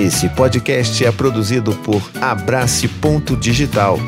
Esse podcast é produzido por Abrace Ponto Digital.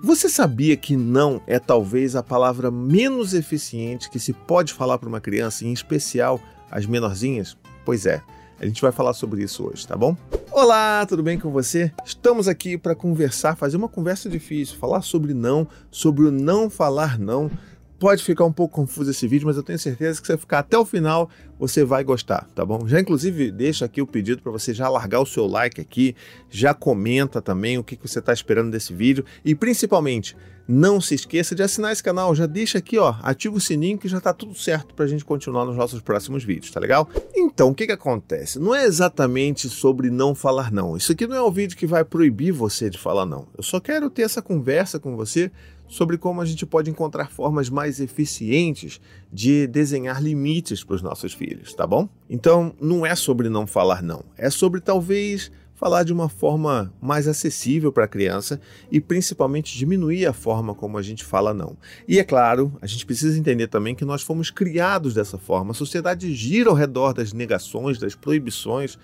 Você sabia que não é talvez a palavra menos eficiente que se pode falar para uma criança, em especial as menorzinhas? Pois é, a gente vai falar sobre isso hoje, tá bom? Olá, tudo bem com você? Estamos aqui para conversar, fazer uma conversa difícil, falar sobre não, sobre o não falar não Pode ficar um pouco confuso esse vídeo, mas eu tenho certeza que se você ficar até o final, você vai gostar, tá bom? Já inclusive deixa aqui o pedido para você já largar o seu like aqui, já comenta também o que, que você está esperando desse vídeo e principalmente não se esqueça de assinar esse canal, já deixa aqui, ó, ativa o sininho que já tá tudo certo para a gente continuar nos nossos próximos vídeos, tá legal? Então, o que que acontece? Não é exatamente sobre não falar não. Isso aqui não é um vídeo que vai proibir você de falar não. Eu só quero ter essa conversa com você sobre como a gente pode encontrar formas mais eficientes de desenhar limites para os nossos filhos, tá bom? Então, não é sobre não falar não, é sobre talvez falar de uma forma mais acessível para a criança e principalmente diminuir a forma como a gente fala não. E é claro, a gente precisa entender também que nós fomos criados dessa forma. A sociedade gira ao redor das negações, das proibições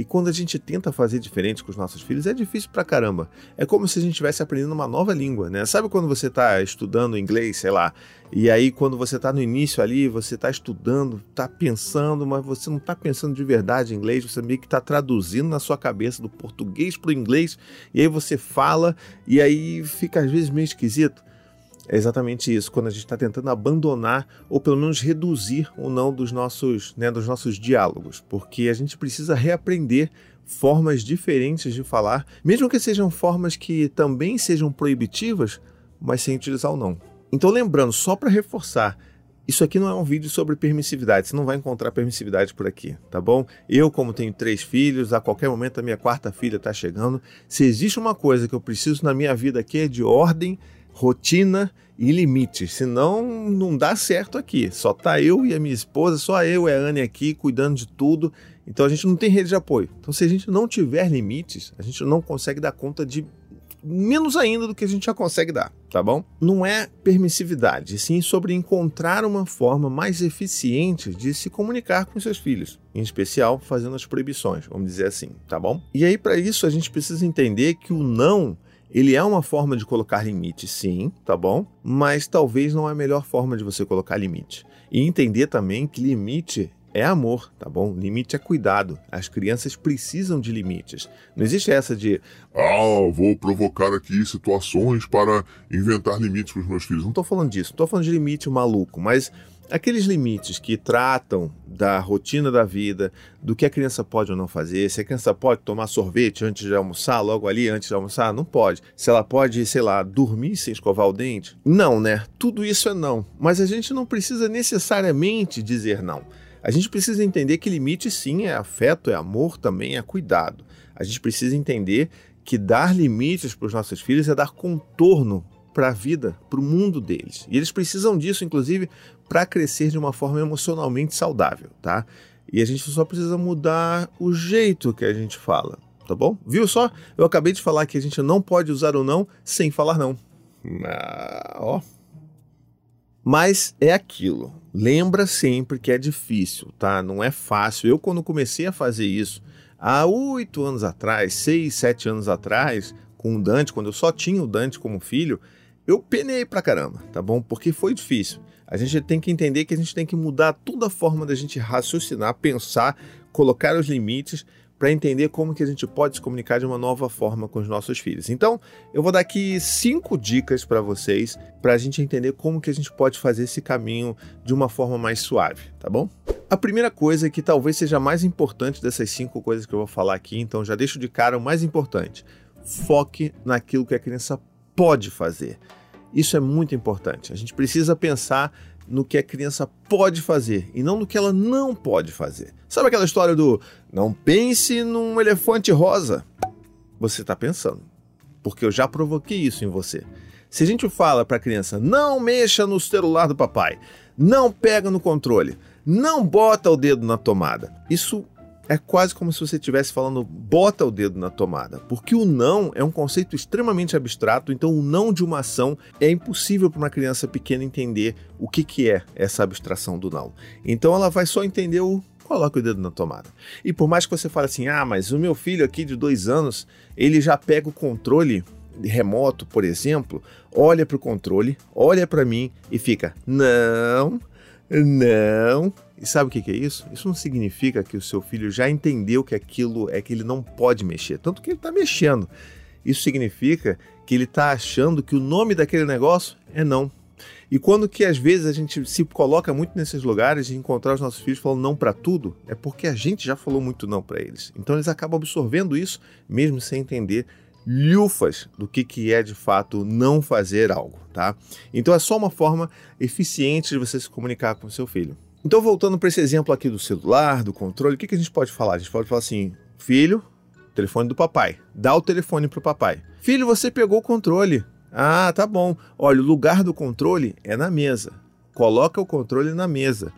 e quando a gente tenta fazer diferente com os nossos filhos, é difícil pra caramba. É como se a gente estivesse aprendendo uma nova língua, né? Sabe quando você está estudando inglês, sei lá, e aí quando você está no início ali, você está estudando, está pensando, mas você não está pensando de verdade em inglês, você meio que está traduzindo na sua cabeça do português para o inglês, e aí você fala, e aí fica às vezes meio esquisito. É exatamente isso, quando a gente está tentando abandonar ou pelo menos reduzir o não dos nossos, né, dos nossos diálogos, porque a gente precisa reaprender formas diferentes de falar, mesmo que sejam formas que também sejam proibitivas, mas sem utilizar o não. Então, lembrando, só para reforçar, isso aqui não é um vídeo sobre permissividade, você não vai encontrar permissividade por aqui, tá bom? Eu, como tenho três filhos, a qualquer momento a minha quarta filha está chegando. Se existe uma coisa que eu preciso na minha vida aqui é de ordem rotina e limites, senão não dá certo aqui. Só tá eu e a minha esposa, só eu e a Anne aqui cuidando de tudo. Então a gente não tem rede de apoio. Então se a gente não tiver limites, a gente não consegue dar conta de menos ainda do que a gente já consegue dar, tá bom? Não é permissividade, sim sobre encontrar uma forma mais eficiente de se comunicar com seus filhos, em especial fazendo as proibições, vamos dizer assim, tá bom? E aí para isso a gente precisa entender que o não ele é uma forma de colocar limite, sim, tá bom? Mas talvez não é a melhor forma de você colocar limite. E entender também que limite é amor, tá bom? Limite é cuidado. As crianças precisam de limites. Não existe essa de, ah, vou provocar aqui situações para inventar limites para os meus filhos. Não estou falando disso, não estou falando de limite maluco, mas aqueles limites que tratam da rotina da vida, do que a criança pode ou não fazer, se a criança pode tomar sorvete antes de almoçar, logo ali antes de almoçar, não pode. Se ela pode, sei lá, dormir sem escovar o dente, não, né? Tudo isso é não. Mas a gente não precisa necessariamente dizer não. A gente precisa entender que limite sim é afeto, é amor, também é cuidado. A gente precisa entender que dar limites para os nossos filhos é dar contorno para a vida, para o mundo deles. E eles precisam disso, inclusive, para crescer de uma forma emocionalmente saudável, tá? E a gente só precisa mudar o jeito que a gente fala, tá bom? Viu só? Eu acabei de falar que a gente não pode usar o não sem falar não. Ah, ó. Mas é aquilo. Lembra sempre que é difícil, tá? Não é fácil. Eu, quando comecei a fazer isso, há oito anos atrás, seis, sete anos atrás, com o Dante, quando eu só tinha o Dante como filho, eu penei pra caramba, tá bom? Porque foi difícil. A gente tem que entender que a gente tem que mudar toda a forma da gente raciocinar, pensar, colocar os limites para entender como que a gente pode se comunicar de uma nova forma com os nossos filhos. Então, eu vou dar aqui cinco dicas para vocês para a gente entender como que a gente pode fazer esse caminho de uma forma mais suave, tá bom? A primeira coisa que talvez seja mais importante dessas cinco coisas que eu vou falar aqui, então já deixo de cara o mais importante. Foque naquilo que a criança pode fazer. Isso é muito importante. A gente precisa pensar no que a criança pode fazer e não no que ela não pode fazer. Sabe aquela história do não pense num elefante rosa? Você está pensando, porque eu já provoquei isso em você. Se a gente fala para a criança não mexa no celular do papai, não pega no controle, não bota o dedo na tomada, isso é quase como se você estivesse falando bota o dedo na tomada, porque o não é um conceito extremamente abstrato, então o não de uma ação é impossível para uma criança pequena entender o que, que é essa abstração do não. Então ela vai só entender o coloque o dedo na tomada. E por mais que você fale assim, ah, mas o meu filho aqui de dois anos, ele já pega o controle remoto, por exemplo, olha para o controle, olha para mim e fica, não, não. E sabe o que, é isso? Isso não significa que o seu filho já entendeu que aquilo é que ele não pode mexer, tanto que ele está mexendo. Isso significa que ele está achando que o nome daquele negócio é não. E quando que às vezes a gente se coloca muito nesses lugares de encontrar os nossos filhos falando não para tudo, é porque a gente já falou muito não para eles. Então eles acabam absorvendo isso mesmo sem entender lhufas do que, que é de fato não fazer algo, tá? Então é só uma forma eficiente de você se comunicar com seu filho. Então, voltando para esse exemplo aqui do celular, do controle, o que, que a gente pode falar? A gente pode falar assim: filho, telefone do papai, dá o telefone pro papai. Filho, você pegou o controle. Ah, tá bom. Olha, o lugar do controle é na mesa. Coloca o controle na mesa.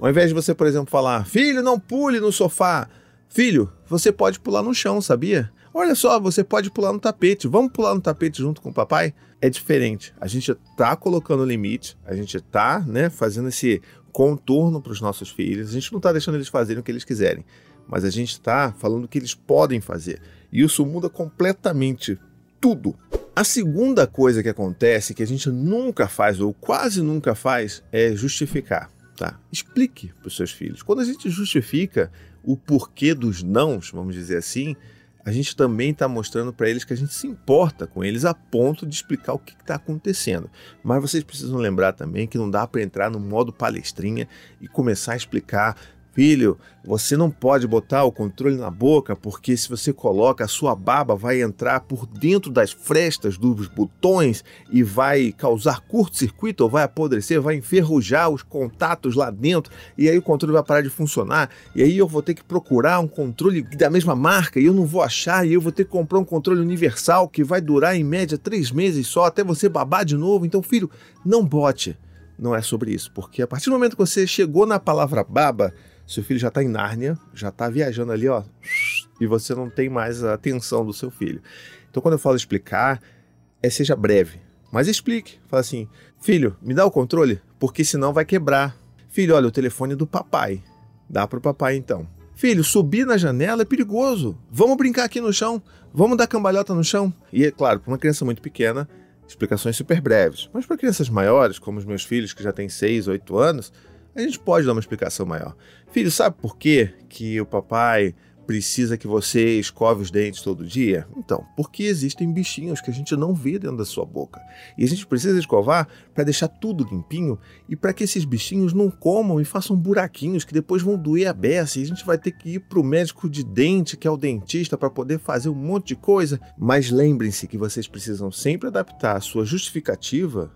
Ao invés de você, por exemplo, falar: filho, não pule no sofá. Filho, você pode pular no chão, sabia? Olha só, você pode pular no tapete. Vamos pular no tapete junto com o papai? É diferente. A gente está colocando limite, a gente está né, fazendo esse contorno para os nossos filhos. A gente não está deixando eles fazerem o que eles quiserem, mas a gente está falando o que eles podem fazer. E isso muda completamente tudo. A segunda coisa que acontece, que a gente nunca faz ou quase nunca faz, é justificar. Tá? Explique para os seus filhos. Quando a gente justifica o porquê dos nãos, vamos dizer assim, a gente também está mostrando para eles que a gente se importa com eles a ponto de explicar o que está acontecendo. Mas vocês precisam lembrar também que não dá para entrar no modo palestrinha e começar a explicar Filho, você não pode botar o controle na boca porque se você coloca, a sua baba vai entrar por dentro das frestas dos botões e vai causar curto-circuito ou vai apodrecer, vai enferrujar os contatos lá dentro e aí o controle vai parar de funcionar e aí eu vou ter que procurar um controle da mesma marca e eu não vou achar e eu vou ter que comprar um controle universal que vai durar em média três meses só até você babar de novo. Então, filho, não bote. Não é sobre isso, porque a partir do momento que você chegou na palavra baba, seu filho já está em Nárnia, já está viajando ali, ó, e você não tem mais a atenção do seu filho. Então, quando eu falo explicar, é seja breve, mas explique. Fala assim: filho, me dá o controle, porque senão vai quebrar. Filho, olha, o telefone é do papai. Dá para o papai então. Filho, subir na janela é perigoso. Vamos brincar aqui no chão. Vamos dar cambalhota no chão. E é claro, para uma criança muito pequena, explicações super breves. Mas para crianças maiores, como os meus filhos que já têm 6, 8 anos, a gente pode dar uma explicação maior. Filho, sabe por quê que o papai precisa que você escove os dentes todo dia? Então, porque existem bichinhos que a gente não vê dentro da sua boca. E a gente precisa escovar para deixar tudo limpinho e para que esses bichinhos não comam e façam buraquinhos que depois vão doer a beça e a gente vai ter que ir para o médico de dente, que é o dentista, para poder fazer um monte de coisa. Mas lembrem-se que vocês precisam sempre adaptar a sua justificativa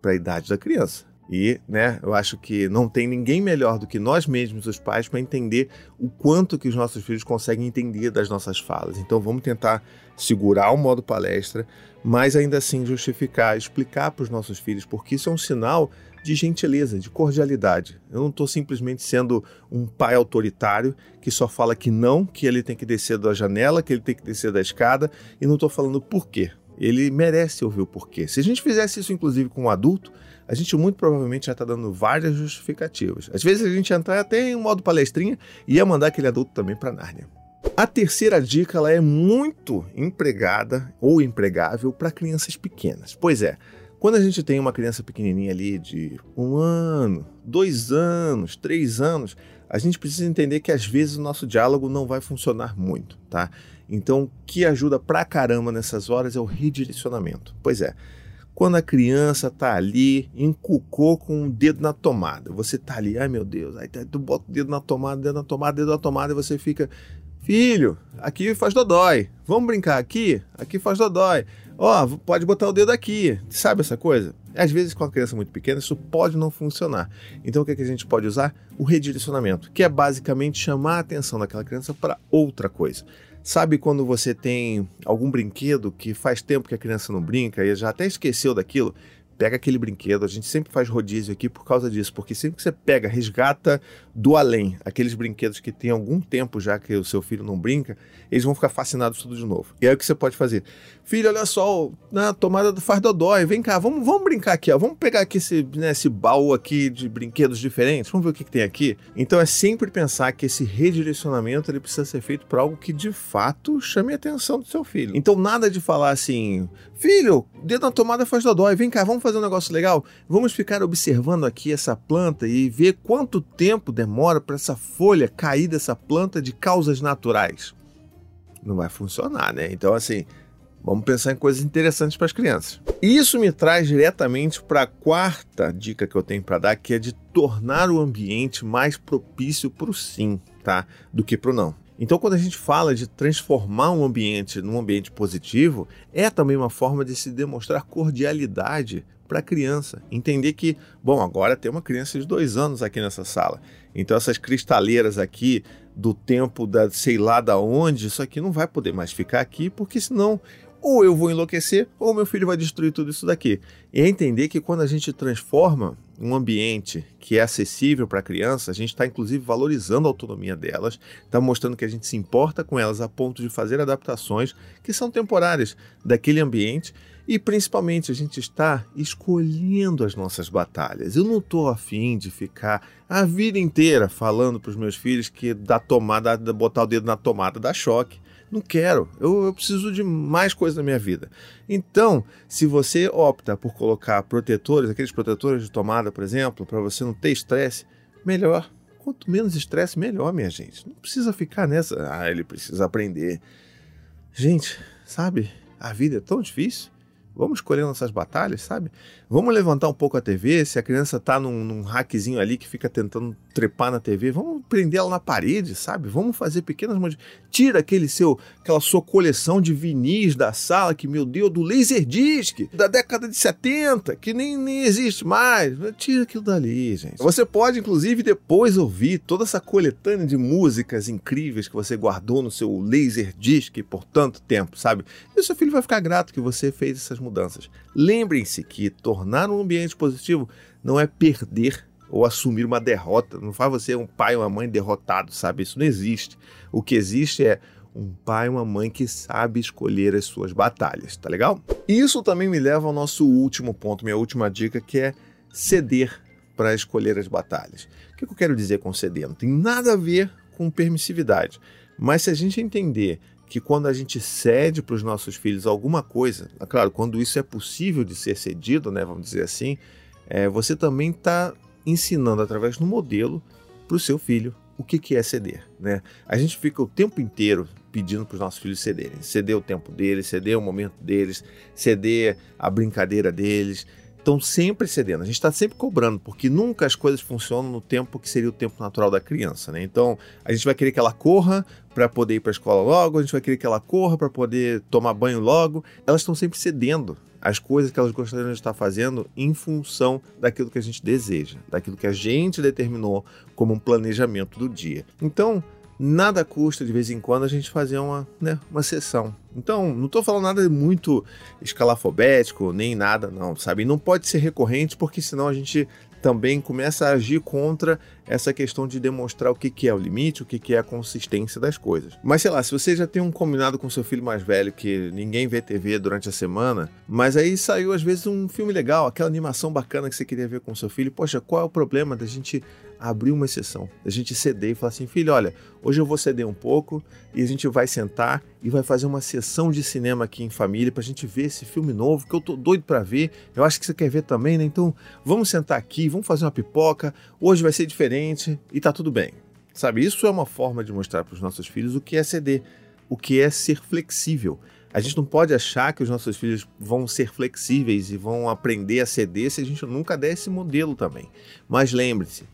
para a idade da criança. E, né, eu acho que não tem ninguém melhor do que nós mesmos, os pais, para entender o quanto que os nossos filhos conseguem entender das nossas falas. Então vamos tentar segurar o modo palestra, mas ainda assim justificar, explicar para os nossos filhos, porque isso é um sinal de gentileza, de cordialidade. Eu não estou simplesmente sendo um pai autoritário que só fala que não, que ele tem que descer da janela, que ele tem que descer da escada, e não estou falando por quê. Ele merece ouvir o porquê. Se a gente fizesse isso, inclusive, com um adulto, a gente muito provavelmente já está dando várias justificativas. Às vezes a gente entrar até em modo palestrinha e ia mandar aquele adulto também para Nárnia. A terceira dica ela é muito empregada ou empregável para crianças pequenas. Pois é, quando a gente tem uma criança pequenininha ali de um ano, dois anos, três anos, a gente precisa entender que às vezes o nosso diálogo não vai funcionar muito, tá? Então, o que ajuda pra caramba nessas horas é o redirecionamento. Pois é, quando a criança tá ali, encucou com o dedo na tomada. Você tá ali, ai meu Deus, aí tu bota o dedo na tomada, dedo na tomada, dedo na tomada, e você fica, filho, aqui faz dodói. Vamos brincar aqui? Aqui faz dodói. Ó, oh, pode botar o dedo aqui. Sabe essa coisa? Às vezes, com a criança muito pequena, isso pode não funcionar. Então, o que, é que a gente pode usar? O redirecionamento, que é basicamente chamar a atenção daquela criança para outra coisa. Sabe quando você tem algum brinquedo que faz tempo que a criança não brinca e já até esqueceu daquilo? pega aquele brinquedo. A gente sempre faz rodízio aqui por causa disso, porque sempre que você pega, resgata do além aqueles brinquedos que tem algum tempo já que o seu filho não brinca, eles vão ficar fascinados tudo de novo. E aí o que você pode fazer? Filho, olha só, na tomada do faz dodói, vem cá, vamos, vamos brincar aqui, ó. Vamos pegar aqui esse, né, esse baú aqui de brinquedos diferentes, vamos ver o que, que tem aqui. Então é sempre pensar que esse redirecionamento ele precisa ser feito para algo que de fato chame a atenção do seu filho. Então nada de falar assim, filho, dedo na tomada faz dodói, vem cá, vamos fazer um negócio legal? Vamos ficar observando aqui essa planta e ver quanto tempo demora para essa folha cair dessa planta de causas naturais. Não vai funcionar, né? Então assim, Vamos pensar em coisas interessantes para as crianças. Isso me traz diretamente para a quarta dica que eu tenho para dar, que é de tornar o ambiente mais propício para o sim, tá? Do que para o não. Então, quando a gente fala de transformar um ambiente num ambiente positivo, é também uma forma de se demonstrar cordialidade para a criança. Entender que, bom, agora tem uma criança de dois anos aqui nessa sala. Então, essas cristaleiras aqui do tempo da sei lá da onde, isso aqui não vai poder mais ficar aqui, porque senão ou eu vou enlouquecer, ou meu filho vai destruir tudo isso daqui. E é entender que quando a gente transforma um ambiente que é acessível para a criança, a gente está inclusive valorizando a autonomia delas, está mostrando que a gente se importa com elas a ponto de fazer adaptações que são temporárias daquele ambiente e principalmente a gente está escolhendo as nossas batalhas. Eu não estou afim de ficar a vida inteira falando para os meus filhos que da tomada, botar o dedo na tomada dá choque. Não quero, eu, eu, preciso de mais coisa na minha vida. Então, se você opta por colocar protetores, aqueles protetores de tomada, por exemplo, para você não ter estresse, melhor. Quanto menos estresse, melhor, minha gente. Não precisa ficar nessa. Ah, ele precisa aprender. Gente, sabe, a vida é tão difícil. Vamos escolher nossas batalhas, sabe? Vamos levantar um pouco a TV. Se a criança tá num, num hackzinho ali que fica tentando trepar na TV, vamos prender ela na parede, sabe? Vamos fazer pequenas Tira aquele seu, aquela sua coleção de vinis da sala, que, meu Deus, do Laserdisc, da década de 70, que nem, nem existe mais. Tira aquilo dali, gente. Você pode, inclusive, depois ouvir toda essa coletânea de músicas incríveis que você guardou no seu Laserdisc por tanto tempo, sabe? E o seu filho vai ficar grato que você fez essas mudanças. Lembrem-se que tornar um ambiente positivo não é perder ou assumir uma derrota. Não faz você um pai ou uma mãe derrotado, sabe? Isso não existe. O que existe é um pai e uma mãe que sabe escolher as suas batalhas, tá legal? Isso também me leva ao nosso último ponto, minha última dica, que é ceder para escolher as batalhas. O que eu quero dizer com ceder? Não tem nada a ver com permissividade. Mas se a gente entender que quando a gente cede para os nossos filhos alguma coisa, é claro, quando isso é possível de ser cedido, né, vamos dizer assim, é, você também está ensinando através do modelo para o seu filho o que, que é ceder. Né? A gente fica o tempo inteiro pedindo para os nossos filhos cederem. Ceder o tempo deles, ceder o momento deles, ceder a brincadeira deles. Estão sempre cedendo. A gente está sempre cobrando, porque nunca as coisas funcionam no tempo que seria o tempo natural da criança. Né? Então, a gente vai querer que ela corra para poder ir para a escola logo, a gente vai querer que ela corra para poder tomar banho logo. Elas estão sempre cedendo as coisas que elas gostariam de estar fazendo em função daquilo que a gente deseja, daquilo que a gente determinou como um planejamento do dia. Então, nada custa de vez em quando a gente fazer uma, né, uma sessão. Então, não estou falando nada muito escalafobético, nem nada, não, sabe? Não pode ser recorrente, porque senão a gente também começa a agir contra essa questão de demonstrar o que, que é o limite, o que, que é a consistência das coisas. Mas sei lá, se você já tem um combinado com seu filho mais velho que ninguém vê TV durante a semana, mas aí saiu às vezes um filme legal, aquela animação bacana que você queria ver com seu filho, poxa, qual é o problema da gente abrir uma exceção, da gente ceder e falar assim, filho, olha, hoje eu vou ceder um pouco e a gente vai sentar e vai fazer uma sessão de cinema aqui em família pra gente ver esse filme novo que eu tô doido para ver. Eu acho que você quer ver também, né? Então, vamos sentar aqui, vamos fazer uma pipoca. Hoje vai ser diferente e tá tudo bem. Sabe, isso é uma forma de mostrar para os nossos filhos o que é ceder, o que é ser flexível. A gente não pode achar que os nossos filhos vão ser flexíveis e vão aprender a ceder se a gente nunca der esse modelo também. Mas lembre-se,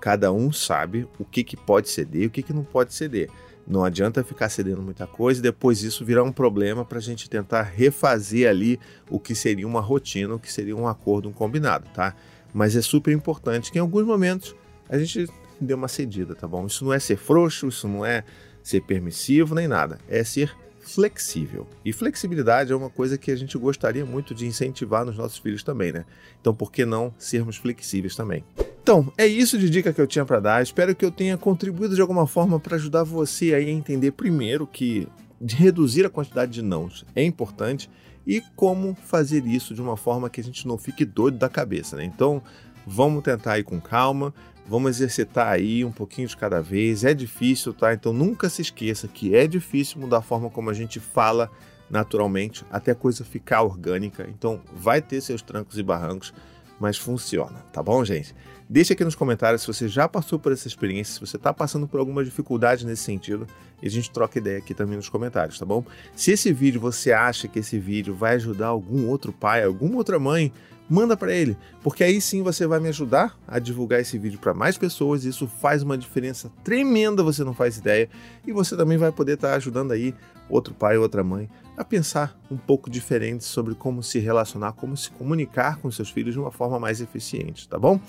cada um sabe o que, que pode ceder e o que, que não pode ceder. Não adianta ficar cedendo muita coisa e depois isso virar um problema para a gente tentar refazer ali o que seria uma rotina, o que seria um acordo, um combinado, tá? Mas é super importante que em alguns momentos a gente deu uma cedida, tá bom? Isso não é ser frouxo, isso não é ser permissivo nem nada, é ser flexível. E flexibilidade é uma coisa que a gente gostaria muito de incentivar nos nossos filhos também, né? Então, por que não sermos flexíveis também? Então, é isso de dica que eu tinha para dar. Espero que eu tenha contribuído de alguma forma para ajudar você a entender primeiro que reduzir a quantidade de nãos é importante e como fazer isso de uma forma que a gente não fique doido da cabeça, né? Então, vamos tentar ir com calma, vamos exercitar aí um pouquinho de cada vez. É difícil, tá? Então, nunca se esqueça que é difícil mudar a forma como a gente fala naturalmente até a coisa ficar orgânica. Então, vai ter seus trancos e barrancos, mas funciona, tá bom, gente? Deixe aqui nos comentários se você já passou por essa experiência, se você está passando por alguma dificuldade nesse sentido, e a gente troca ideia aqui também nos comentários, tá bom? Se esse vídeo você acha que esse vídeo vai ajudar algum outro pai, alguma outra mãe, manda para ele, porque aí sim você vai me ajudar a divulgar esse vídeo para mais pessoas, isso faz uma diferença tremenda, você não faz ideia, e você também vai poder estar tá ajudando aí outro pai, outra mãe a pensar um pouco diferente sobre como se relacionar, como se comunicar com seus filhos de uma forma mais eficiente, tá bom?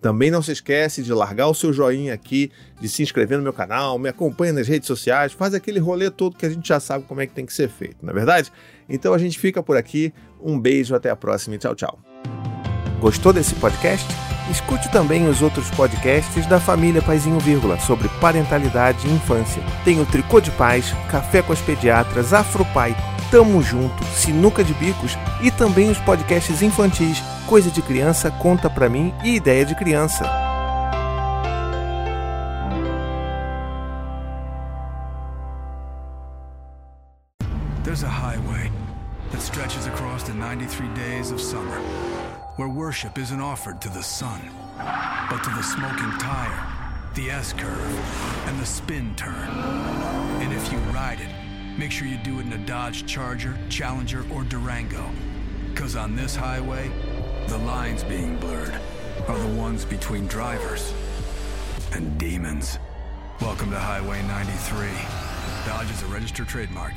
Também não se esquece de largar o seu joinha aqui, de se inscrever no meu canal, me acompanha nas redes sociais, faz aquele rolê todo que a gente já sabe como é que tem que ser feito, não é verdade? Então a gente fica por aqui. Um beijo, até a próxima e tchau, tchau. Gostou desse podcast? Escute também os outros podcasts da família Paizinho Vírgula sobre parentalidade e infância. Tem o Tricô de Paz, Café com as Pediatras, Afropai, Tamo Junto, Sinuca de Bicos e também os podcasts infantis Coisa de Criança, Conta Pra Mim e Ideia de Criança. There's a highway that stretches across the 93 days of summer, where worship isn't offered to the sun, but to the smoking tire, the S-curve, and the spin turn. And if you ride it, Make sure you do it in a Dodge Charger, Challenger, or Durango. Because on this highway, the lines being blurred are the ones between drivers and demons. Welcome to Highway 93. Dodge is a registered trademark.